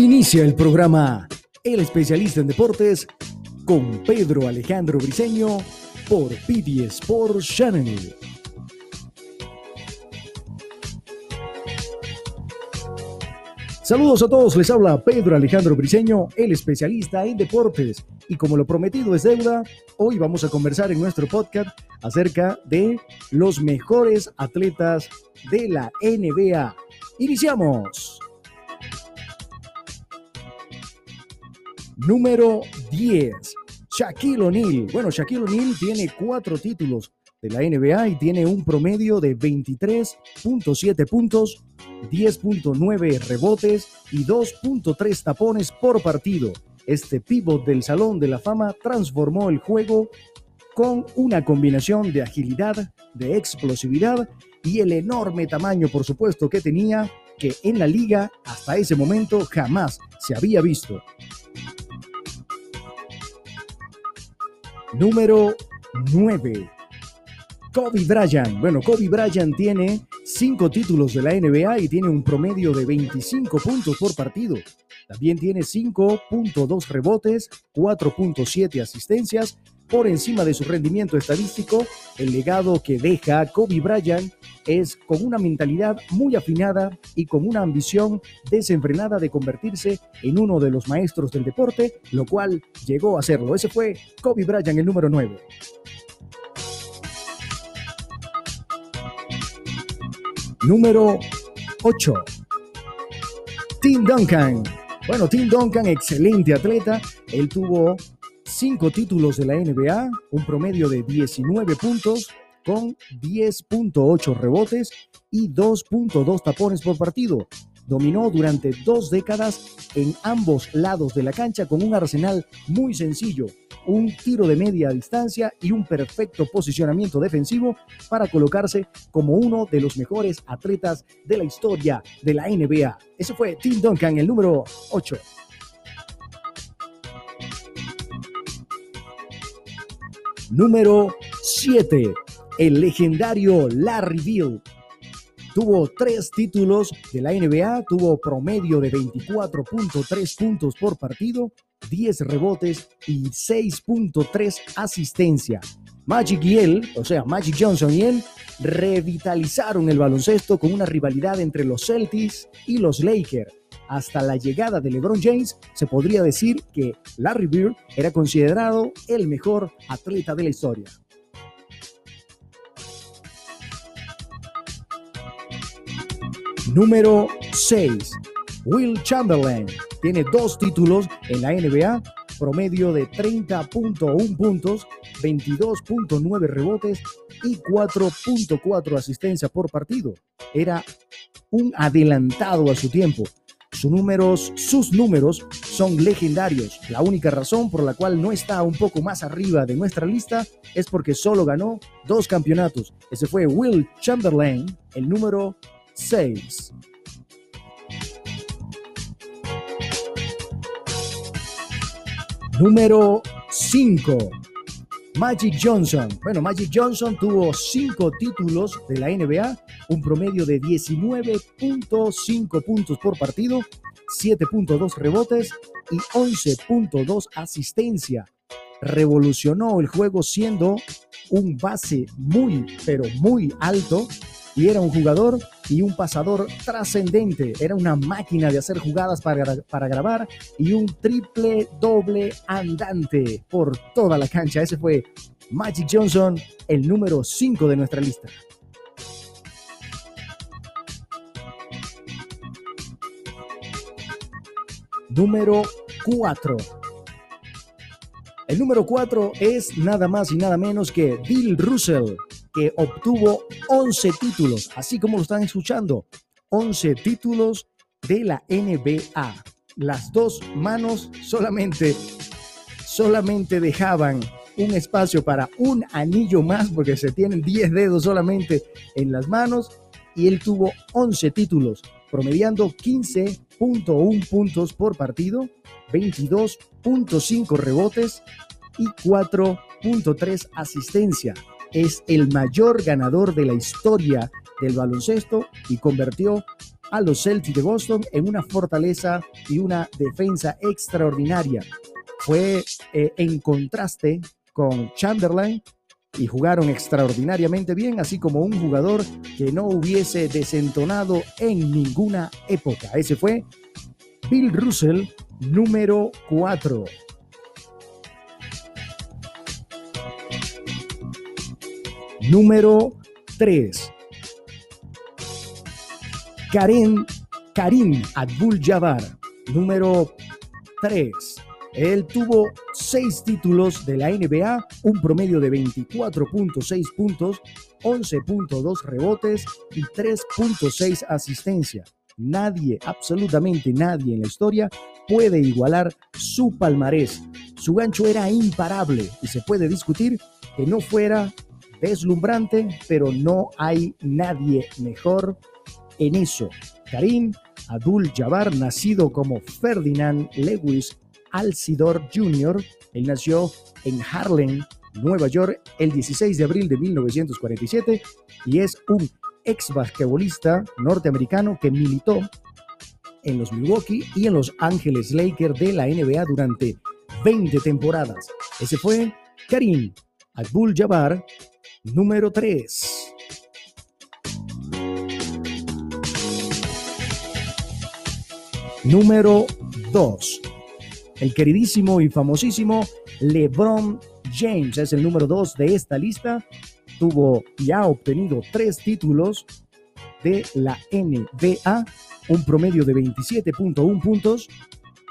Inicia el programa El especialista en deportes con Pedro Alejandro Briseño por PD Sports Channel. Saludos a todos, les habla Pedro Alejandro Briseño, el especialista en deportes. Y como lo prometido es deuda, hoy vamos a conversar en nuestro podcast acerca de los mejores atletas de la NBA. Iniciamos. Número 10, Shaquille O'Neal. Bueno, Shaquille O'Neal tiene cuatro títulos de la NBA y tiene un promedio de 23.7 puntos, 10.9 rebotes y 2.3 tapones por partido. Este pivot del Salón de la Fama transformó el juego con una combinación de agilidad, de explosividad y el enorme tamaño, por supuesto, que tenía, que en la liga hasta ese momento jamás se había visto. Número 9. Kobe Bryant. Bueno, Kobe Bryant tiene cinco títulos de la NBA y tiene un promedio de 25 puntos por partido. También tiene 5.2 rebotes, 4.7 asistencias. Por encima de su rendimiento estadístico, el legado que deja Kobe Bryant es con una mentalidad muy afinada y con una ambición desenfrenada de convertirse en uno de los maestros del deporte, lo cual llegó a serlo. Ese fue Kobe Bryant, el número 9. Número 8. Tim Duncan. Bueno, Tim Duncan, excelente atleta. Él tuvo cinco títulos de la NBA, un promedio de 19 puntos, con 10.8 rebotes y 2.2 tapones por partido. Dominó durante dos décadas en ambos lados de la cancha con un arsenal muy sencillo, un tiro de media distancia y un perfecto posicionamiento defensivo para colocarse como uno de los mejores atletas de la historia de la NBA. Ese fue Tim Duncan, el número 8. Número 7 el legendario Larry Bill. Tuvo tres títulos de la NBA, tuvo promedio de 24.3 puntos por partido, 10 rebotes y 6.3 asistencia. Magic y él, o sea, Magic Johnson y él, revitalizaron el baloncesto con una rivalidad entre los Celtics y los Lakers. Hasta la llegada de LeBron James, se podría decir que Larry Bird era considerado el mejor atleta de la historia. Número 6. Will Chamberlain tiene dos títulos en la NBA, promedio de 30.1 puntos, 22.9 rebotes y 4.4 asistencias por partido. Era un adelantado a su tiempo. Sus números, sus números son legendarios. La única razón por la cual no está un poco más arriba de nuestra lista es porque solo ganó dos campeonatos. Ese fue Will Chamberlain, el número 6. Número 5. Magic Johnson. Bueno, Magic Johnson tuvo 5 títulos de la NBA, un promedio de 19.5 puntos por partido, 7.2 rebotes y 11.2 asistencia. Revolucionó el juego siendo un base muy, pero muy alto y era un jugador y un pasador trascendente. Era una máquina de hacer jugadas para, para grabar y un triple doble andante por toda la cancha. Ese fue Magic Johnson, el número 5 de nuestra lista. Número 4. El número 4 es nada más y nada menos que Bill Russell, que obtuvo 11 títulos, así como lo están escuchando, 11 títulos de la NBA. Las dos manos solamente, solamente dejaban un espacio para un anillo más, porque se tienen 10 dedos solamente en las manos, y él tuvo 11 títulos, promediando 15.1 puntos por partido, 22.5 rebotes y 4.3 asistencia es el mayor ganador de la historia del baloncesto y convirtió a los Celtics de Boston en una fortaleza y una defensa extraordinaria. Fue eh, en contraste con Chamberlain y jugaron extraordinariamente bien, así como un jugador que no hubiese desentonado en ninguna época. Ese fue Bill Russell, número 4. Número 3. Karen, Karim Abdul-Jabbar, número 3. Él tuvo seis títulos de la NBA, un promedio de 24.6 puntos, 11.2 rebotes y 3.6 asistencia. Nadie, absolutamente nadie en la historia puede igualar su palmarés. Su gancho era imparable y se puede discutir que no fuera deslumbrante, pero no hay nadie mejor en eso. Karim Abdul Jabbar, nacido como Ferdinand Lewis Alcidor Jr., él nació en Harlem, Nueva York, el 16 de abril de 1947 y es un ex basquetbolista norteamericano que militó en los Milwaukee y en los Ángeles Lakers de la NBA durante 20 temporadas. Ese fue Karim Abdul-Jabbar, número 3. Número 2. El queridísimo y famosísimo LeBron James es el número 2 de esta lista. Tuvo y ha obtenido tres títulos de la NBA, un promedio de 27.1 puntos,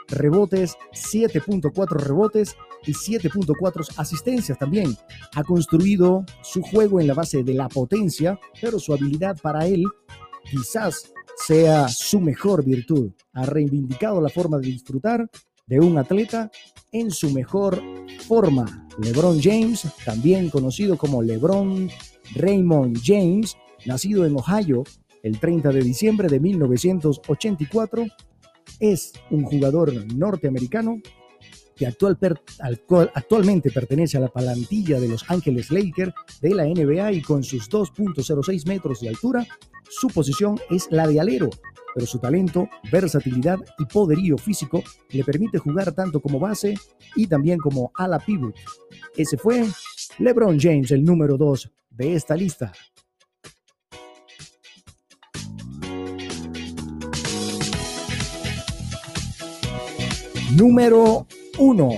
rebotes, 7.4 rebotes y 7.4 asistencias también. Ha construido su juego en la base de la potencia, pero su habilidad para él quizás sea su mejor virtud. Ha reivindicado la forma de disfrutar de un atleta en su mejor forma. LeBron James, también conocido como LeBron Raymond James, nacido en Ohio el 30 de diciembre de 1984, es un jugador norteamericano que actual actualmente pertenece a la plantilla de Los Ángeles Lakers de la NBA y con sus 2.06 metros de altura, su posición es la de alero, pero su talento, versatilidad y poderío físico le permite jugar tanto como base y también como ala pivot. Ese fue LeBron James, el número 2 de esta lista. Número 1,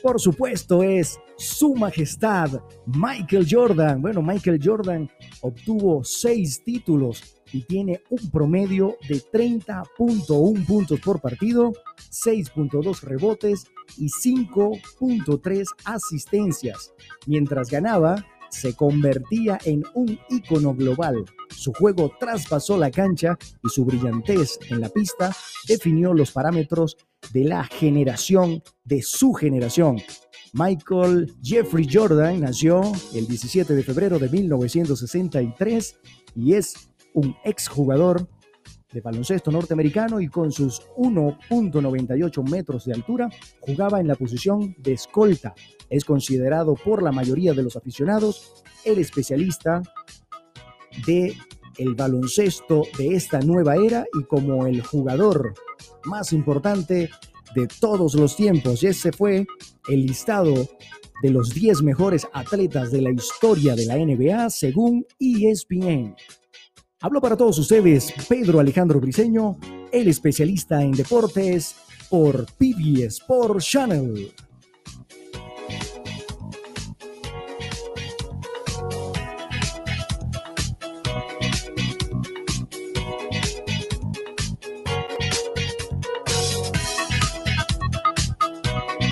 por supuesto, es Su Majestad Michael Jordan. Bueno, Michael Jordan obtuvo seis títulos y tiene un promedio de 30.1 puntos por partido, 6.2 rebotes y 5.3 asistencias. Mientras ganaba, se convertía en un ícono global. Su juego traspasó la cancha y su brillantez en la pista definió los parámetros de la generación de su generación. Michael Jeffrey Jordan nació el 17 de febrero de 1963 y es un exjugador de baloncesto norteamericano y con sus 1.98 metros de altura jugaba en la posición de escolta. Es considerado por la mayoría de los aficionados el especialista de el baloncesto de esta nueva era y como el jugador más importante de todos los tiempos. Y ese fue el listado de los 10 mejores atletas de la historia de la NBA según ESPN. Hablo para todos ustedes Pedro Alejandro Briseño, el especialista en deportes por PBS Sport Channel.